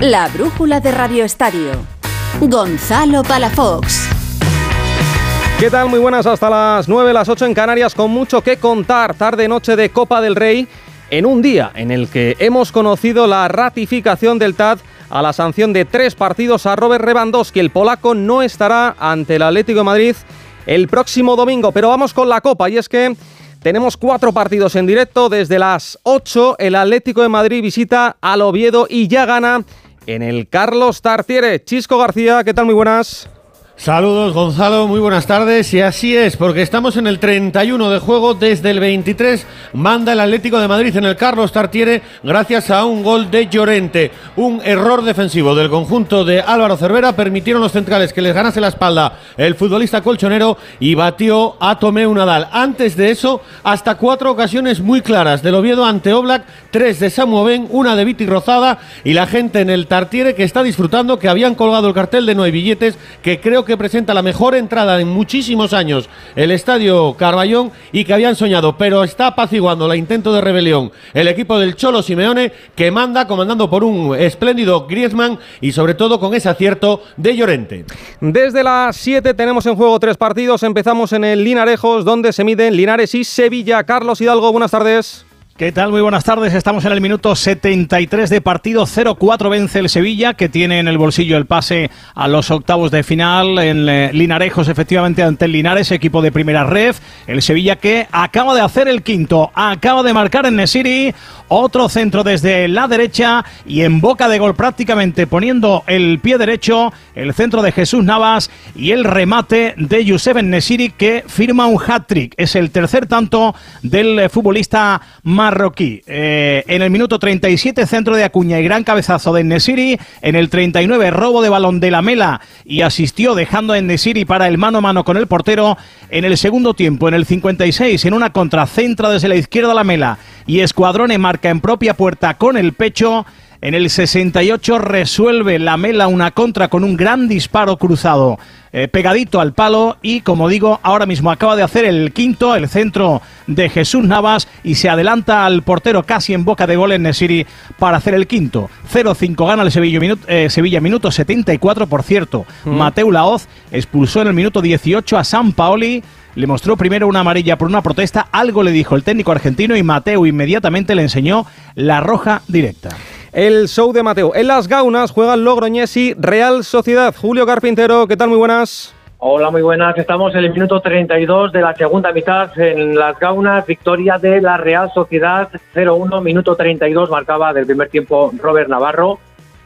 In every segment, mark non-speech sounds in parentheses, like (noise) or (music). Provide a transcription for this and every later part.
La brújula de Radio Estadio. Gonzalo Palafox. ¿Qué tal? Muy buenas, hasta las 9, las 8 en Canarias, con mucho que contar. Tarde-noche de Copa del Rey, en un día en el que hemos conocido la ratificación del TAD a la sanción de tres partidos a Robert Lewandowski. El polaco no estará ante el Atlético de Madrid el próximo domingo, pero vamos con la Copa y es que tenemos cuatro partidos en directo. Desde las 8 el Atlético de Madrid visita al Oviedo y ya gana en el Carlos Tartiere. Chisco García, ¿qué tal? Muy buenas. Saludos Gonzalo, muy buenas tardes y así es, porque estamos en el 31 de juego, desde el 23 manda el Atlético de Madrid en el Carlos Tartiere gracias a un gol de Llorente. Un error defensivo del conjunto de Álvaro Cervera permitieron los centrales que les ganase la espalda el futbolista colchonero y batió a Tomeu Nadal. Antes de eso, hasta cuatro ocasiones muy claras del Oviedo ante Oblak, tres de Samu Ben, una de Viti Rozada y la gente en el Tartiere que está disfrutando, que habían colgado el cartel de no hay billetes, que creo que presenta la mejor entrada en muchísimos años el estadio Carballón y que habían soñado, pero está apaciguando la intento de rebelión el equipo del Cholo Simeone que manda comandando por un espléndido Griezmann y sobre todo con ese acierto de Llorente. Desde las 7 tenemos en juego tres partidos. Empezamos en el Linarejos donde se miden Linares y Sevilla. Carlos Hidalgo, buenas tardes. ¿Qué tal? Muy buenas tardes. Estamos en el minuto 73 de partido. 0-4 vence el Sevilla, que tiene en el bolsillo el pase a los octavos de final. En eh, Linarejos, efectivamente, ante el Linares, equipo de primera red. El Sevilla que acaba de hacer el quinto. Acaba de marcar en Nesiri. Otro centro desde la derecha y en boca de gol prácticamente poniendo el pie derecho. El centro de Jesús Navas y el remate de Yusef Nesiri que firma un hat-trick. Es el tercer tanto del eh, futbolista marroquí. Eh, en el minuto 37, centro de Acuña y gran cabezazo de Nesiri. En el 39, robo de balón de la Mela y asistió dejando a Nesiri para el mano a mano con el portero. En el segundo tiempo, en el 56, en una contracentra desde la izquierda la Mela y Escuadrone marca en propia puerta con el pecho. En el 68 resuelve la Mela una contra con un gran disparo cruzado eh, pegadito al palo y como digo, ahora mismo acaba de hacer el quinto, el centro de Jesús Navas y se adelanta al portero casi en boca de gol en Nesiri para hacer el quinto. 0-5 gana el Sevilla, minuto, eh, Sevilla, minuto 74, por cierto. Mateu Laoz expulsó en el minuto 18 a San Paoli le mostró primero una amarilla por una protesta, algo le dijo el técnico argentino y Mateo inmediatamente le enseñó la roja directa. El show de Mateo. En las gaunas juegan Logroñés y Real Sociedad. Julio Carpintero, ¿qué tal? Muy buenas. Hola, muy buenas. Estamos en el minuto 32 de la segunda mitad en las gaunas. Victoria de la Real Sociedad 0-1, minuto 32 marcaba del primer tiempo Robert Navarro.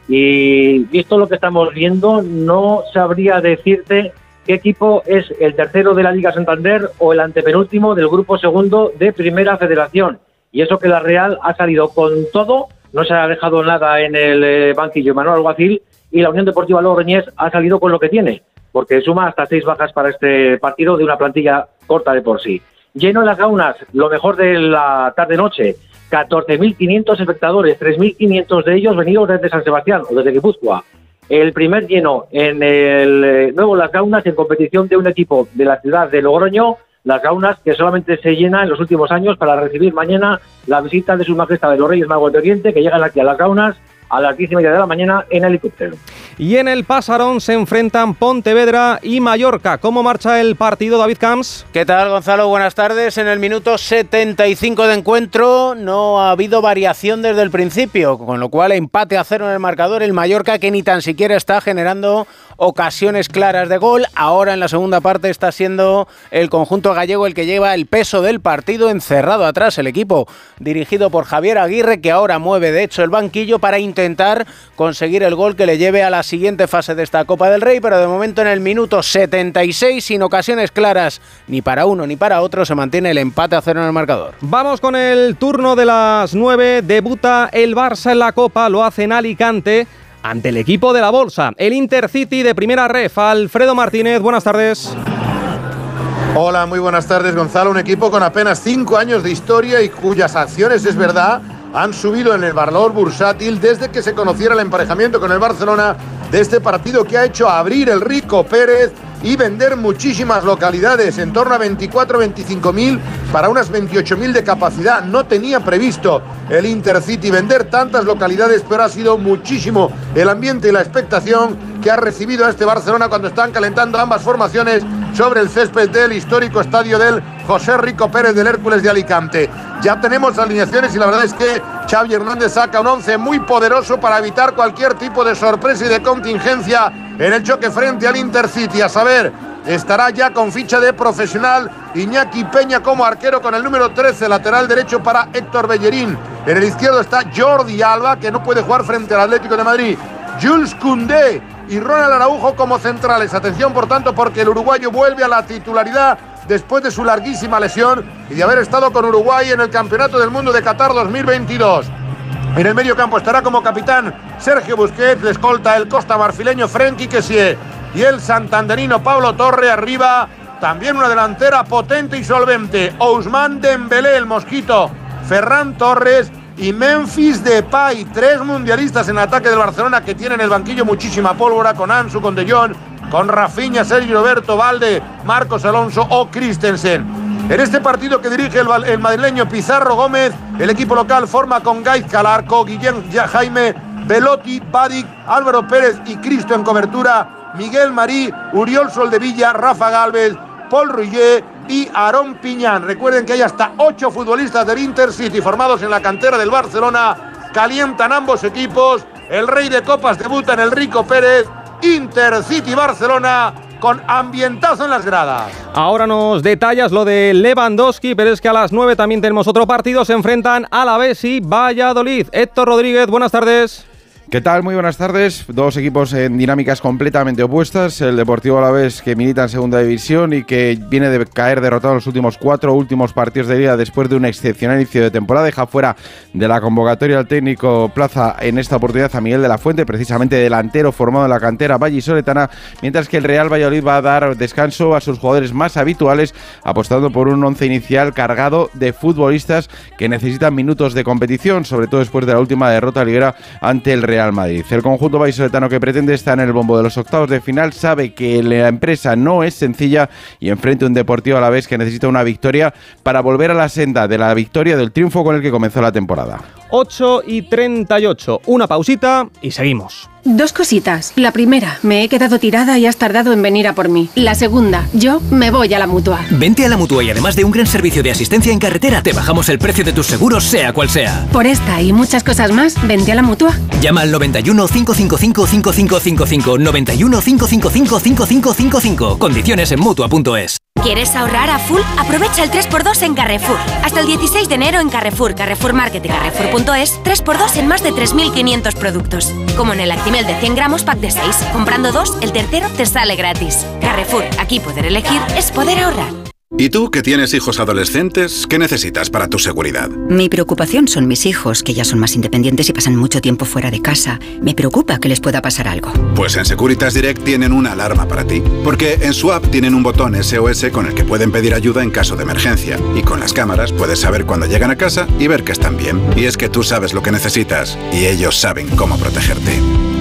Y visto lo que estamos viendo, no sabría decirte qué equipo es el tercero de la Liga Santander o el antepenúltimo del grupo segundo de Primera Federación. Y eso que la Real ha salido con todo, no se ha dejado nada en el eh, banquillo Manuel Alguacil y la Unión Deportiva Logroñés ha salido con lo que tiene, porque suma hasta seis bajas para este partido de una plantilla corta de por sí. Lleno en las gaunas, lo mejor de la tarde-noche, 14.500 espectadores, 3.500 de ellos venidos desde San Sebastián o desde Guipúzcoa el primer lleno en el eh, nuevo Las Gaunas en competición de un equipo de la ciudad de Logroño, Las Gaunas, que solamente se llena en los últimos años para recibir mañana la visita de su majestad de los Reyes Magos de Oriente, que llegan aquí a Las Gaunas a las 10 y media de la mañana en helicóptero. Y en el Pasarón se enfrentan Pontevedra y Mallorca. ¿Cómo marcha el partido, David Camps? ¿Qué tal, Gonzalo? Buenas tardes. En el minuto 75 de encuentro no ha habido variación desde el principio, con lo cual empate a cero en el marcador. El Mallorca que ni tan siquiera está generando ocasiones claras de gol. Ahora en la segunda parte está siendo el conjunto gallego el que lleva el peso del partido encerrado atrás. El equipo dirigido por Javier Aguirre que ahora mueve de hecho el banquillo para intentar conseguir el gol que le lleve a la siguiente fase de esta Copa del Rey. Pero de momento en el minuto 76 sin ocasiones claras ni para uno ni para otro se mantiene el empate a cero en el marcador. Vamos con el turno de las 9. Debuta el Barça en la Copa. Lo hace en Alicante ante el equipo de la Bolsa, el Intercity de primera ref. Alfredo Martínez, buenas tardes. Hola, muy buenas tardes Gonzalo. Un equipo con apenas cinco años de historia y cuyas acciones, es verdad, han subido en el valor bursátil desde que se conociera el emparejamiento con el Barcelona de este partido que ha hecho abrir el Rico Pérez y vender muchísimas localidades, en torno a 24-25 mil para unas 28 mil de capacidad. No tenía previsto el Intercity vender tantas localidades, pero ha sido muchísimo el ambiente y la expectación que ha recibido a este Barcelona cuando están calentando ambas formaciones sobre el césped del histórico estadio del José Rico Pérez del Hércules de Alicante. Ya tenemos alineaciones y la verdad es que Xavi Hernández saca un once muy poderoso para evitar cualquier tipo de sorpresa y de contingencia en el choque frente al Intercity. A saber, estará ya con ficha de profesional Iñaki Peña como arquero con el número 13, lateral derecho para Héctor Bellerín. En el izquierdo está Jordi Alba, que no puede jugar frente al Atlético de Madrid. Jules Koundé y Ronald Araujo como centrales. Atención, por tanto, porque el uruguayo vuelve a la titularidad después de su larguísima lesión y de haber estado con Uruguay en el Campeonato del Mundo de Qatar 2022. En el medio campo estará como capitán Sergio Busquets, le escolta el costa marfileño Frenkie Kessie y el santanderino Pablo Torre arriba. También una delantera potente y solvente. Ousmane Dembélé, el mosquito. Ferran Torres y Memphis Depay, tres mundialistas en ataque del Barcelona que tienen el banquillo muchísima pólvora con Ansu, con De Jong, con Rafinha, Sergio Roberto, Valde, Marcos Alonso o Christensen. En este partido que dirige el, madrileño Pizarro Gómez, el equipo local forma con Gaiz Calarco, Guillén Jaime, Velotti, Badic, Álvaro Pérez y Cristo en cobertura, Miguel Marí, Uriol Soldevilla, Rafa Galvez, Paul Rouillet y Aarón Piñán. Recuerden que hay hasta ocho futbolistas del Intercity formados en la cantera del Barcelona. Calientan ambos equipos. El rey de copas debuta en el Rico Pérez. Intercity Barcelona con ambientazo en las gradas. Ahora nos detallas lo de Lewandowski, pero es que a las nueve también tenemos otro partido. Se enfrentan a la y Valladolid. Héctor Rodríguez, buenas tardes. ¿Qué tal? Muy buenas tardes. Dos equipos en dinámicas completamente opuestas. El Deportivo Alavés que milita en segunda división y que viene de caer derrotado en los últimos cuatro últimos partidos de liga después de un excepcional inicio de temporada. Deja fuera de la convocatoria al técnico Plaza en esta oportunidad a Miguel de la Fuente, precisamente delantero formado en la cantera Valle Soletana, mientras que el Real Valladolid va a dar descanso a sus jugadores más habituales, apostando por un once inicial cargado de futbolistas que necesitan minutos de competición, sobre todo después de la última derrota ligera ante el Real al Madrid. El conjunto vallisoletano que pretende estar en el bombo de los octavos de final sabe que la empresa no es sencilla y enfrente un Deportivo a la vez que necesita una victoria para volver a la senda de la victoria del triunfo con el que comenzó la temporada. 8 y 38. Una pausita y seguimos. Dos cositas. La primera, me he quedado tirada y has tardado en venir a por mí. La segunda, yo me voy a la mutua. Vente a la mutua y además de un gran servicio de asistencia en carretera, te bajamos el precio de tus seguros, sea cual sea. Por esta y muchas cosas más, vente a la mutua. Llama al 91 555 5555. 91 555 5555. Condiciones en mutua.es. ¿Quieres ahorrar a full? Aprovecha el 3x2 en Carrefour. Hasta el 16 de enero en Carrefour, Carrefour Market y Carrefour.es, 3x2 en más de 3.500 productos. Como en el Actimel de 100 gramos pack de 6. Comprando dos, el tercero te sale gratis. Carrefour, aquí poder elegir es poder ahorrar. ¿Y tú que tienes hijos adolescentes, qué necesitas para tu seguridad? Mi preocupación son mis hijos, que ya son más independientes y pasan mucho tiempo fuera de casa. Me preocupa que les pueda pasar algo. Pues en Securitas Direct tienen una alarma para ti, porque en su app tienen un botón SOS con el que pueden pedir ayuda en caso de emergencia, y con las cámaras puedes saber cuando llegan a casa y ver que están bien. Y es que tú sabes lo que necesitas, y ellos saben cómo protegerte.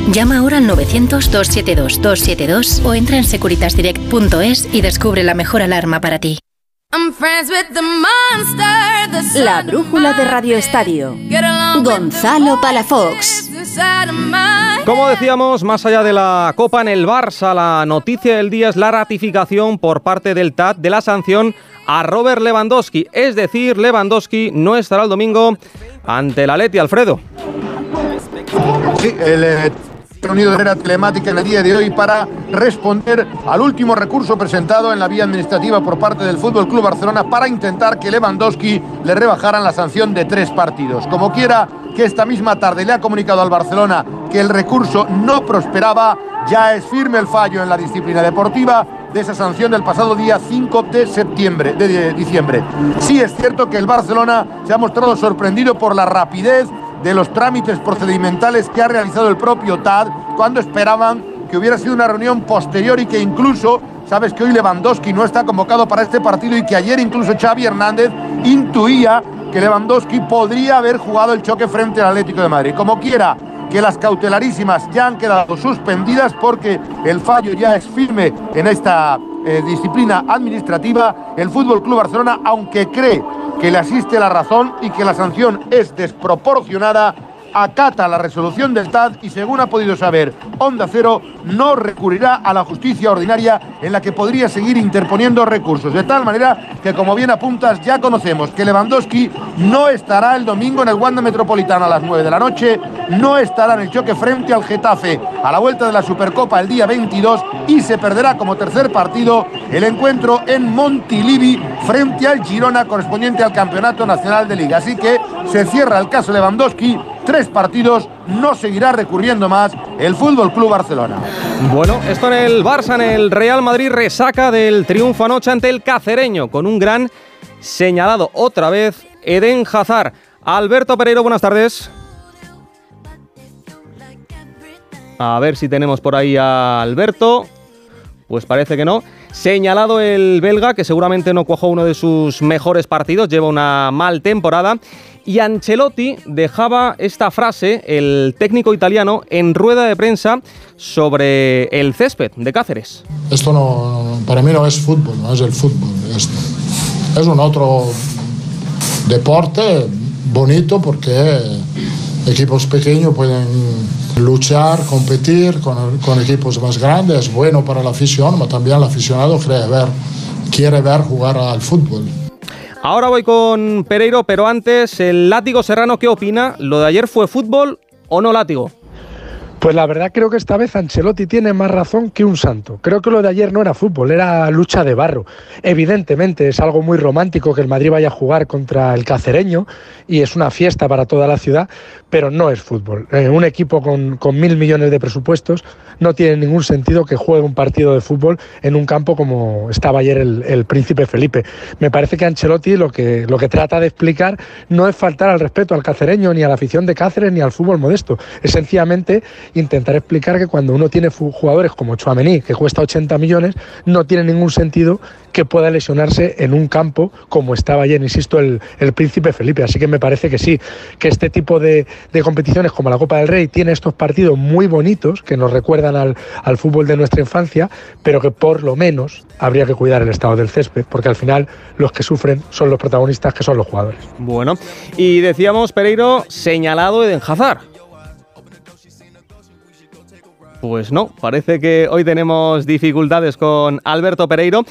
Llama ahora al 900-272-272 o entra en securitasdirect.es y descubre la mejor alarma para ti. La brújula de Radio Estadio. Gonzalo Palafox. Como decíamos, más allá de la Copa en el Barça, la noticia del día es la ratificación por parte del TAT de la sanción a Robert Lewandowski. Es decir, Lewandowski no estará el domingo ante la Leti Alfredo. Sí, el eh, reunido de telemática en el día de hoy para responder al último recurso presentado en la vía administrativa por parte del Fútbol Club Barcelona para intentar que Lewandowski le rebajaran la sanción de tres partidos. Como quiera que esta misma tarde le ha comunicado al Barcelona que el recurso no prosperaba, ya es firme el fallo en la disciplina deportiva de esa sanción del pasado día 5 de septiembre, de diciembre. Sí es cierto que el Barcelona se ha mostrado sorprendido por la rapidez de los trámites procedimentales que ha realizado el propio TAD cuando esperaban que hubiera sido una reunión posterior y que incluso, sabes que hoy Lewandowski no está convocado para este partido y que ayer incluso Xavi Hernández intuía que Lewandowski podría haber jugado el choque frente al Atlético de Madrid. Como quiera, que las cautelarísimas ya han quedado suspendidas porque el fallo ya es firme en esta eh, disciplina administrativa. El Fútbol Club Barcelona, aunque cree que le asiste la razón y que la sanción es desproporcionada, acata la resolución del TAD y según ha podido saber Onda Cero, no recurrirá a la justicia ordinaria en la que podría seguir interponiendo recursos. De tal manera que, como bien apuntas, ya conocemos que Lewandowski no estará el domingo en el Wanda Metropolitano a las 9 de la noche, no estará en el choque frente al Getafe a la vuelta de la Supercopa el día 22 y se perderá como tercer partido el encuentro en Montilivi frente al Girona correspondiente al Campeonato Nacional de Liga. Así que se cierra el caso Lewandowski tres partidos, no seguirá recurriendo más el Fútbol Club Barcelona. Bueno, esto en el Barça, en el Real Madrid resaca del triunfo anoche ante el Cacereño, con un gran señalado otra vez Eden Hazard. Alberto Pereiro, buenas tardes. A ver si tenemos por ahí a Alberto. Pues parece que no. Señalado el belga, que seguramente no cuajó uno de sus mejores partidos, lleva una mal temporada. Y Ancelotti dejaba esta frase, el técnico italiano, en rueda de prensa sobre el césped de Cáceres. Esto no, para mí no es fútbol, no es el fútbol. Esto. Es un otro deporte bonito porque equipos pequeños pueden luchar, competir con, con equipos más grandes. Es bueno para la afición, pero también el aficionado quiere ver, quiere ver jugar al fútbol. Ahora voy con Pereiro, pero antes, el látigo serrano, ¿qué opina? ¿Lo de ayer fue fútbol o no látigo? Pues la verdad creo que esta vez Ancelotti tiene más razón que un santo. Creo que lo de ayer no era fútbol, era lucha de barro. Evidentemente es algo muy romántico que el Madrid vaya a jugar contra el cacereño y es una fiesta para toda la ciudad, pero no es fútbol. Eh, un equipo con, con, mil millones de presupuestos no tiene ningún sentido que juegue un partido de fútbol en un campo como estaba ayer el, el príncipe Felipe. Me parece que Ancelotti lo que, lo que trata de explicar no es faltar al respeto al cacereño, ni a la afición de Cáceres, ni al fútbol modesto. Es sencillamente intentar explicar que cuando uno tiene jugadores como Chouameni, que cuesta 80 millones, no tiene ningún sentido que pueda lesionarse en un campo como estaba ayer, insisto, el, el príncipe Felipe. Así que me parece que sí, que este tipo de, de, competiciones como la Copa del Rey tiene estos partidos muy bonitos que nos recuerdan al, al fútbol de nuestra infancia, pero que por lo menos habría que cuidar el estado del césped, porque al final los que sufren son los protagonistas, que son los jugadores. Bueno, y decíamos, Pereiro, señalado Eden Hazard. Pues no, parece que hoy tenemos dificultades con Alberto Pereiro.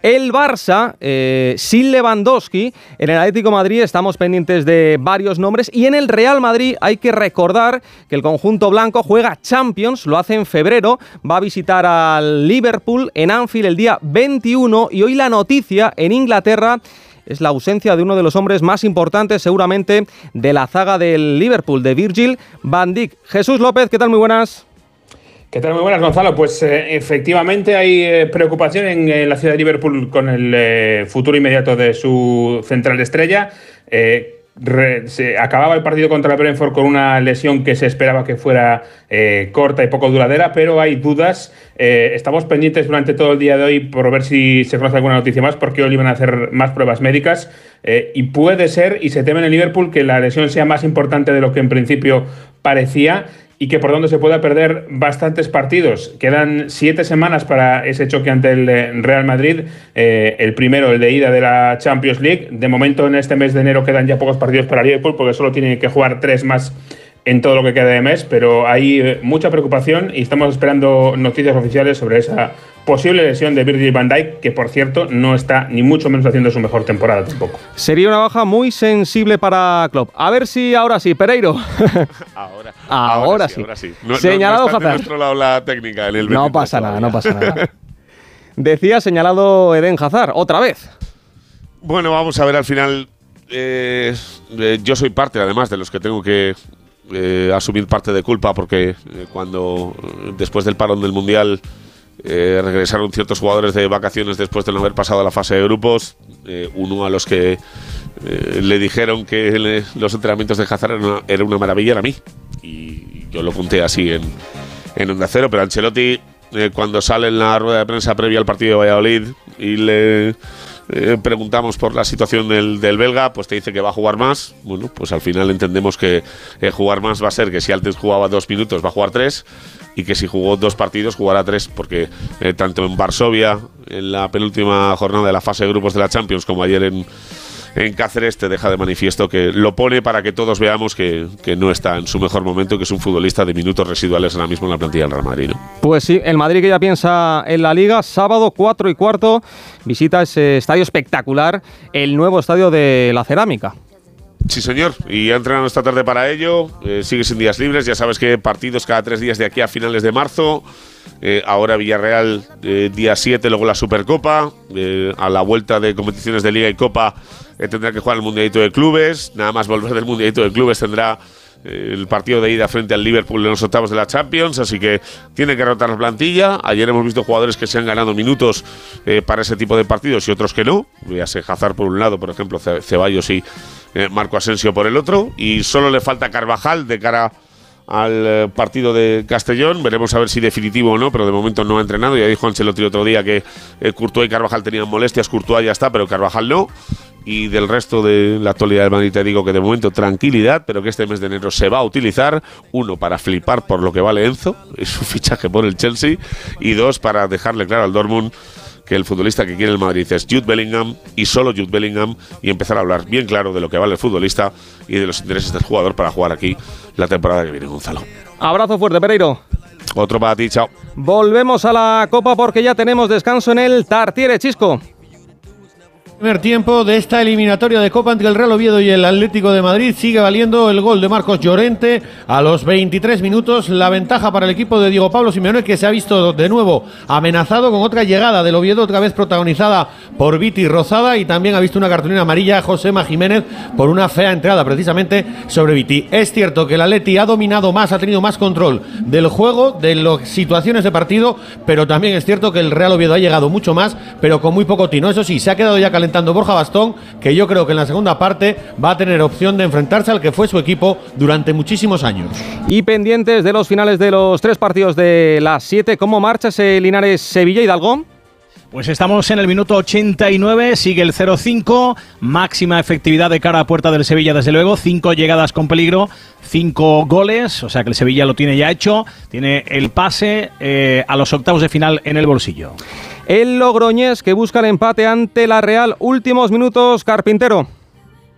El Barça, eh, sin Lewandowski, en el Atlético Madrid estamos pendientes de varios nombres y en el Real Madrid hay que recordar que el conjunto blanco juega Champions, lo hace en febrero, va a visitar al Liverpool en Anfield el día 21 y hoy la noticia en Inglaterra es la ausencia de uno de los hombres más importantes seguramente de la zaga del Liverpool, de Virgil van Dijk. Jesús López, ¿qué tal? Muy buenas. ¿Qué tal? Muy buenas, Gonzalo. Pues eh, efectivamente hay eh, preocupación en, en, la ciudad de Liverpool con el eh, futuro inmediato de su central estrella. Re, se acababa el partido contra el Brentford con una lesión que se esperaba que fuera eh, corta y poco duradera, pero hay dudas. Eh, estamos pendientes durante todo el día de hoy por ver si se conoce alguna noticia más, porque hoy iban a hacer más pruebas médicas. Eh, y puede ser, y se teme en el Liverpool, que la lesión sea más importante de lo que en principio parecía y que por donde se pueda perder bastantes partidos. Quedan siete semanas para ese choque ante el Real Madrid, eh, el primero, el de ida de la Champions League. De momento, en este mes de enero quedan ya pocos partidos para Liverpool, porque solo tiene que jugar tres más en todo lo que queda de mes, pero hay eh, mucha preocupación y estamos esperando noticias oficiales sobre esa posible lesión de Virgil van Dijk, que por cierto no está ni mucho menos haciendo su mejor temporada tampoco. Sería una baja muy sensible para Klopp. A ver si ahora sí, Pereiro. (laughs) Ahora, ahora, ahora sí. Ahora sí. No, señalado no, no está Hazard. nuestro lado la técnica en el No pasa nada, no pasa nada. (laughs) Decía señalado Eden Hazard, otra vez. Bueno, vamos a ver al final. Eh, eh, yo soy parte, además, de los que tengo que eh, asumir parte de culpa porque eh, cuando después del parón del mundial eh, regresaron ciertos jugadores de vacaciones después de no haber pasado la fase de grupos, uno a los que le dijeron que los entrenamientos de Hazard era una, maravilla era a mí. Y yo lo conté así en, en Onda Cero, pero Ancelotti cuando sale en la rueda de prensa previa al partido de Valladolid y le eh, preguntamos por la situación del, del, belga, pues te dice que va a jugar más. Bueno, pues al final entendemos que eh, jugar más va a ser que si antes jugaba dos minutos va a jugar tres y que si jugó dos partidos jugará tres, porque eh, tanto en Varsovia, en la penúltima jornada de la fase de grupos de la Champions, como ayer en, en Cáceres te deja de manifiesto que lo pone para que todos veamos que, que, no está en su mejor momento, que es un futbolista de minutos residuales ahora mismo en la plantilla del Real Madrid. ¿no? Pues sí, el Madrid que ya piensa en la Liga, sábado 4 y cuarto, visita ese estadio espectacular, el nuevo estadio de la Cerámica. Sí, señor. Y ha entrenado esta tarde para ello. Eh, sigue sin días libres. Ya sabes que partidos cada tres días de aquí a finales de marzo. Eh, ahora Villarreal eh, día 7, luego la Supercopa. Eh, a la vuelta de competiciones de Liga y Copa tendrá que jugar el Mundialito de Clubes. Nada más volver del Mundialito de Clubes tendrá el partido de ida frente al Liverpool en los octavos de la Champions, así que tiene que rotar la plantilla. Ayer hemos visto jugadores que se han ganado minutos para ese tipo de partidos y otros que no. Sé Hazard por un lado, por ejemplo, Ceballos y Marco Asensio por el otro. Y solo le falta Carvajal de cara al eh, partido de Castellón. Veremos a ver si definitivo o no, pero de momento no ha entrenado. Ya dijo Ancelotti otro día que eh, Courtois y Carvajal tenían molestias. Courtois ya está, pero Carvajal no. Y del resto de la actualidad del Madrid te digo que de momento tranquilidad, pero que este mes de enero se va a utilizar. Uno, para flipar por lo que vale Enzo, (laughs) es su fichaje por el Chelsea. Y dos, para dejarle claro al Dortmund que el futbolista que quiere el Madrid es Jude Bellingham y solo Jude Bellingham y empezar a hablar bien claro de lo que vale el futbolista y de los intereses del jugador para jugar aquí la temporada que viene, Gonzalo. Abrazo fuerte, Pereiro. Otro para ti, chao. Volvemos a la Copa porque ya tenemos descanso en el Tartiere, Chisco. Primer tiempo de esta eliminatoria de Copa entre el Real Oviedo y el Atlético de Madrid sigue valiendo el gol de Marcos Llorente a los 23 minutos. La ventaja para el equipo de Diego Pablo Simeone que se ha visto de nuevo amenazado con otra llegada del Oviedo, otra vez protagonizada por Viti Rozada y también ha visto una cartulina amarilla Josema Jiménez por una fea entrada precisamente sobre Viti. Es cierto que el Atleti ha dominado más, ha tenido más control del juego, de las situaciones de partido, pero también es cierto que el Real Oviedo ha llegado mucho más, pero con muy poco tino. Eso sí, se ha quedado ya calentado Borja Bastón, que yo creo que en la segunda parte va a tener opción de enfrentarse al que fue su equipo durante muchísimos años. Y pendientes de los finales de los tres partidos de las siete, ¿cómo marcha ese Linares Sevilla Hidalgo? Pues estamos en el minuto 89, sigue el 0-5, máxima efectividad de cara a puerta del Sevilla desde luego, cinco llegadas con peligro, cinco goles, o sea que el Sevilla lo tiene ya hecho, tiene el pase eh, a los octavos de final en el bolsillo. El Logroñés que busca el empate ante la Real, últimos minutos, Carpintero.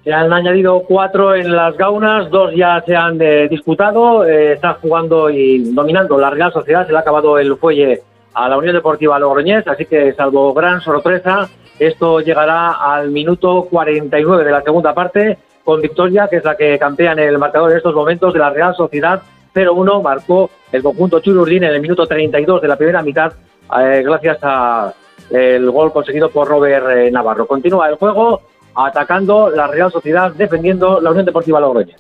Se han añadido cuatro en las gaunas, dos ya se han eh, disputado, eh, está jugando y dominando la Real Sociedad, se le ha acabado el fuelle a la Unión Deportiva Logroñés, así que salvo gran sorpresa, esto llegará al minuto 49 de la segunda parte con victoria, que es la que campea en el marcador en estos momentos de la Real Sociedad. 0-1, marcó el conjunto Chururdín en el minuto 32 de la primera mitad, eh, gracias a el gol conseguido por Robert eh, Navarro. Continúa el juego atacando la Real Sociedad, defendiendo la Unión Deportiva Logroñés.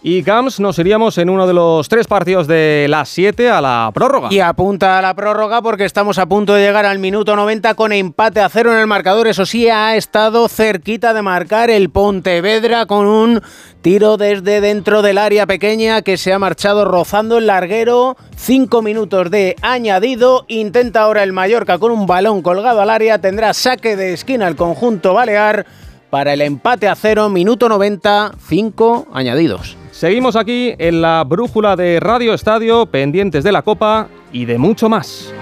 Y Camps nos iríamos en uno de los tres partidos de las 7 a la prórroga. Y apunta a la prórroga porque estamos a punto de llegar al minuto 90 con empate a cero en el marcador. Eso sí, ha estado cerquita de marcar el Pontevedra con un tiro desde dentro del área pequeña que se ha marchado rozando el larguero. Cinco minutos de añadido. Intenta ahora el Mallorca con un balón colgado al área. Tendrá saque de esquina el conjunto balear para el empate a cero. Minuto 90, cinco añadidos. Seguimos aquí en la brújula de Radio Estadio, pendientes de la Copa y de mucho más.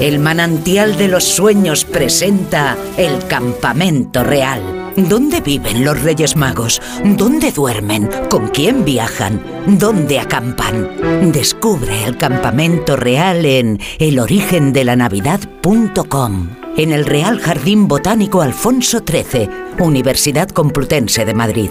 El manantial de los sueños presenta el campamento real. ¿Dónde viven los Reyes Magos? ¿Dónde duermen? ¿Con quién viajan? ¿Dónde acampan? Descubre el campamento real en elorigendelanavidad.com. En el Real Jardín Botánico Alfonso XIII, Universidad Complutense de Madrid.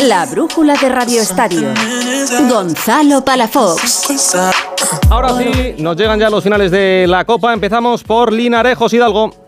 La brújula de Radio Estadio. Gonzalo Palafox. Ahora sí, nos llegan ya los finales de la Copa. Empezamos por Linarejos Hidalgo.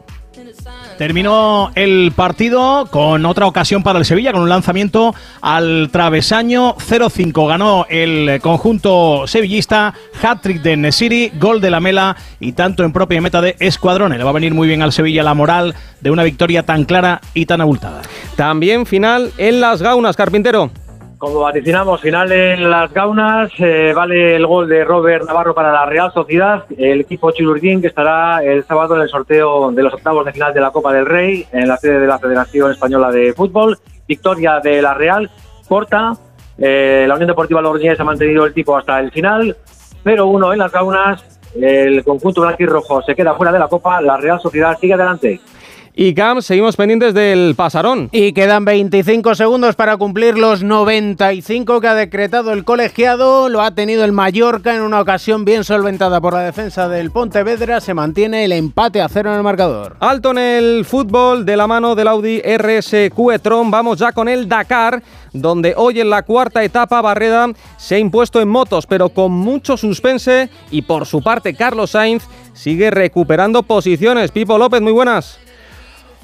Terminó el partido con otra ocasión para el Sevilla, con un lanzamiento al travesaño 0-5. Ganó el conjunto sevillista, hat-trick de Nesiri, gol de la Mela y tanto en propia meta de Escuadrón. Le va a venir muy bien al Sevilla la moral de una victoria tan clara y tan abultada. También final en las Gaunas, Carpintero. Como vaticinamos, final en las gaunas, eh, vale el gol de Robert Navarro para la Real Sociedad, el equipo Chilurdín que estará el sábado en el sorteo de los octavos de final de la Copa del Rey en la sede de la Federación Española de Fútbol, victoria de la Real, corta, eh, la Unión Deportiva Logroñés ha mantenido el tipo hasta el final, 0-1 en las gaunas, el conjunto blanquirrojo se queda fuera de la Copa, la Real Sociedad sigue adelante. Y Cam, seguimos pendientes del pasarón. Y quedan 25 segundos para cumplir los 95 que ha decretado el colegiado. Lo ha tenido el Mallorca en una ocasión bien solventada por la defensa del Pontevedra. Se mantiene el empate a cero en el marcador. Alto en el fútbol de la mano del Audi RSQ e-tron. Vamos ya con el Dakar, donde hoy en la cuarta etapa Barreda se ha impuesto en motos, pero con mucho suspense. Y por su parte, Carlos Sainz sigue recuperando posiciones. Pipo López, muy buenas.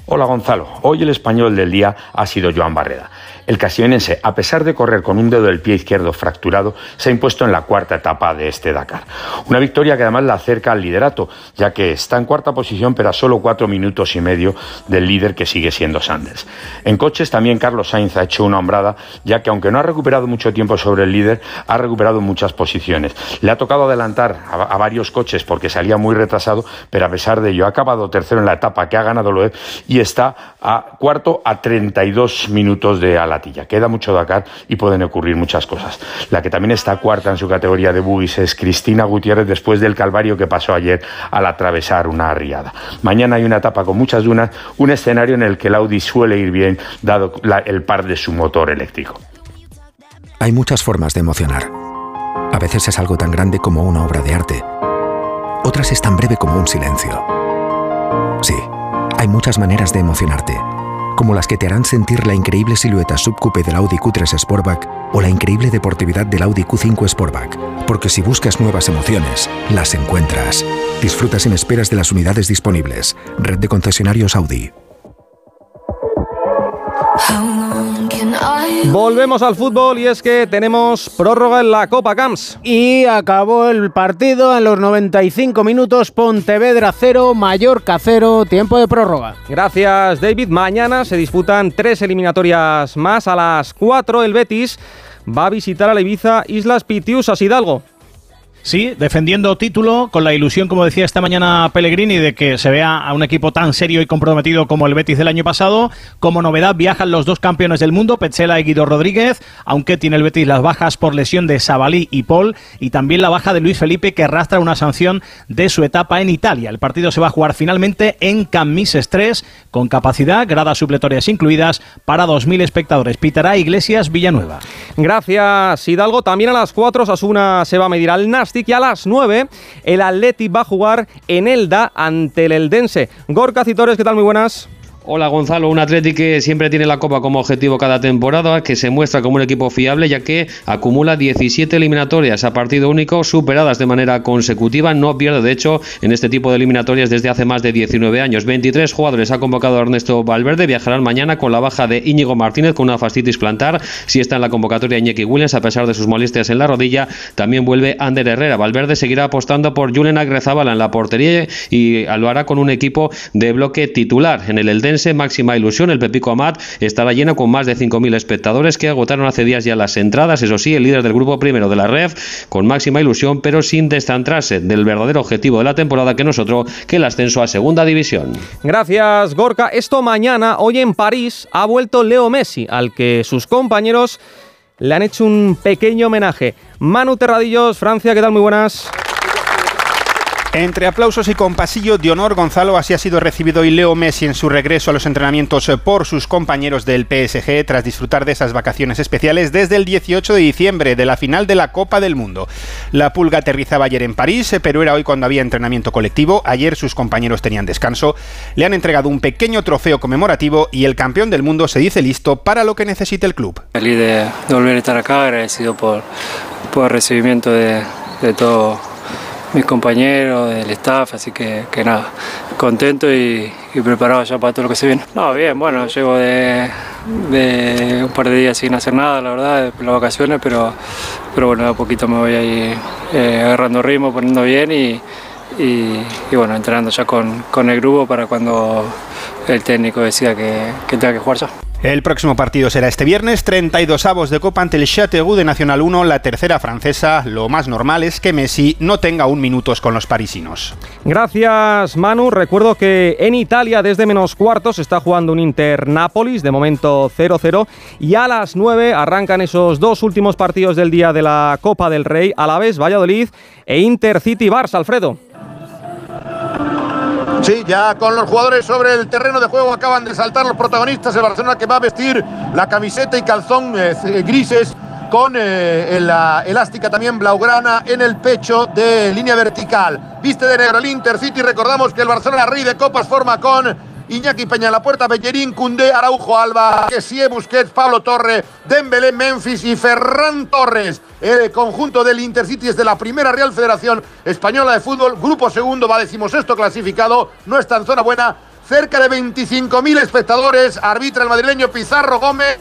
Hola Gonzalo, hoy el español del día ha sido Joan Barreda. El casionense, a pesar de correr con un dedo del pie izquierdo fracturado, se ha impuesto en la cuarta etapa de este Dakar. Una victoria que además la acerca al liderato, ya que está en cuarta posición pero a solo cuatro minutos y medio del líder que sigue siendo Sanders. En coches también Carlos Sainz ha hecho una hombrada, ya que aunque no ha recuperado mucho tiempo sobre el líder, ha recuperado muchas posiciones. Le ha tocado adelantar a, varios coches porque salía muy retrasado, pero a pesar de ello ha acabado tercero en la etapa que ha ganado Loeb y está a cuarto a 32 minutos de ala Queda mucho Dakar y pueden ocurrir muchas cosas. La que también está cuarta en su categoría de buggies es Cristina Gutiérrez después del calvario que pasó ayer al atravesar una arriada. Mañana hay una etapa con muchas dunas, un escenario en el que el Audi suele ir bien dado el par de su motor eléctrico. Hay muchas formas de emocionar. A veces es algo tan grande como una obra de arte. Otras es tan breve como un silencio. Sí, hay muchas maneras de emocionarte como las que te harán sentir la increíble silueta subcoupé del Audi Q3 Sportback o la increíble deportividad del Audi Q5 Sportback, porque si buscas nuevas emociones, las encuentras. Disfruta sin esperas de las unidades disponibles. Red de concesionarios Audi. Volvemos al fútbol y es que tenemos prórroga en la Copa Camps. Y acabó el partido en los 95 minutos. Pontevedra 0, Mallorca 0, tiempo de prórroga. Gracias, David. Mañana se disputan tres eliminatorias más. A las 4 el Betis va a visitar a la Ibiza Islas Pitiusas Hidalgo. Sí, defendiendo título, con la ilusión, como decía esta mañana Pellegrini, de que se vea a un equipo tan serio y comprometido como el Betis del año pasado. Como novedad, viajan los dos campeones del mundo, Petzela y Guido Rodríguez, aunque tiene el Betis las bajas por lesión de Sabalí y Paul, y también la baja de Luis Felipe, que arrastra una sanción de su etapa en Italia. El partido se va a jugar finalmente en Camises 3, con capacidad, gradas supletorias incluidas, para 2.000 espectadores. Pitará Iglesias Villanueva. Gracias, Hidalgo. También a las 4 Sasuna se va a medir al Nastic y a las 9 el Athletic va a jugar en Elda ante el Eldense. Gorka Citores, ¿qué tal? Muy buenas. Hola Gonzalo, un Athletic que siempre tiene la Copa como objetivo cada temporada, que se muestra como un equipo fiable ya que acumula 17 eliminatorias a partido único superadas de manera consecutiva, no pierde de hecho en este tipo de eliminatorias desde hace más de 19 años. 23 jugadores ha convocado Ernesto Valverde, viajarán mañana con la baja de Íñigo Martínez con una fascitis plantar, si está en la convocatoria Iñaki Williams a pesar de sus molestias en la rodilla, también vuelve Ander Herrera. Valverde seguirá apostando por Julen Agrezabala en la portería y lo hará con un equipo de bloque titular. En el Elden máxima ilusión. El Pepico Amat estará lleno con más de 5.000 espectadores que agotaron hace días ya las entradas. Eso sí, el líder del grupo primero de la red con máxima ilusión, pero sin descentrarse del verdadero objetivo de la temporada que nosotros, que el ascenso a segunda división. Gracias, Gorka. Esto mañana, hoy en París, ha vuelto Leo Messi, al que sus compañeros le han hecho un pequeño homenaje. Manu Terradillos, Francia, ¿qué tal? Muy buenas. Entre aplausos y con pasillo de honor, Gonzalo así ha sido recibido hoy Leo Messi en su regreso a los entrenamientos eh, por sus compañeros del PSG tras disfrutar de esas vacaciones especiales desde el 18 de diciembre de la final de la Copa del Mundo. La pulga aterrizaba ayer en París, eh, pero era hoy cuando había entrenamiento colectivo. Ayer sus compañeros tenían descanso. Le han entregado un pequeño trofeo conmemorativo y el campeón del mundo se dice listo para lo que necesite el club. Feliz de, volver a estar acá, agradecido por, por el recibimiento de, de todo mis compañeros, del staff, así que, que nada, contento y, preparado ya para todo lo que se viene. No, bien, bueno, llevo de, un par de días sin hacer nada, la verdad, de las vacaciones, pero, pero bueno, a poquito me voy ahí eh, agarrando ritmo, poniendo bien y, y, bueno, entrenando ya con, con, el grupo para cuando el técnico decida que tenga que jugar ya. El próximo partido será este viernes, 32 avos de Copa ante el Châteauroux de Nacional 1, la tercera francesa. Lo más normal es que Messi no tenga un minutos con los parisinos. Gracias, Manu. Recuerdo que en Italia desde menos cuartos está jugando un Inter-Nápoles, de momento 0-0, y a las 9 arrancan esos dos últimos partidos del día de la Copa del Rey, a la vez Valladolid e Inter-City-Barça, Alfredo. Sí, ya con los jugadores sobre el terreno de juego acaban de saltar los protagonistas. El Barcelona que va a vestir la camiseta y calzón eh, grises con eh, la elástica también blaugrana en el pecho de línea vertical. Viste de negro el Intercity. Recordamos que el Barcelona Rey de Copas forma con Iñaki Peña en la puerta, Bellerín, Cundé, Araujo, Alba, Kessie, Busquets, Pablo Torre, Dembélé, Memphis y Ferran Torres. El conjunto del Intercity es de la primera Real Federación Española de Fútbol, grupo segundo, va decimosexto clasificado, no está en zona buena, cerca de 25.000 espectadores, arbitra el madrileño Pizarro Gómez.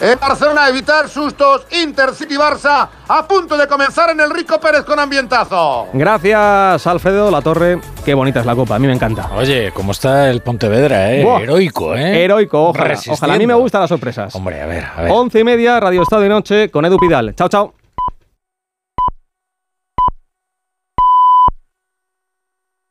En Barcelona evitar sustos, Intercity Barça a punto de comenzar en el Rico Pérez con ambientazo. Gracias Alfredo La Torre, qué bonita es la copa, a mí me encanta. Oye, cómo está el Pontevedra, eh? heroico, ¿eh? Heroico, ojalá, ojalá, a mí me gustan las sorpresas. Hombre, a ver, a ver. Once y media, Radio Estado de Noche con Edu Pidal. Chao, chao.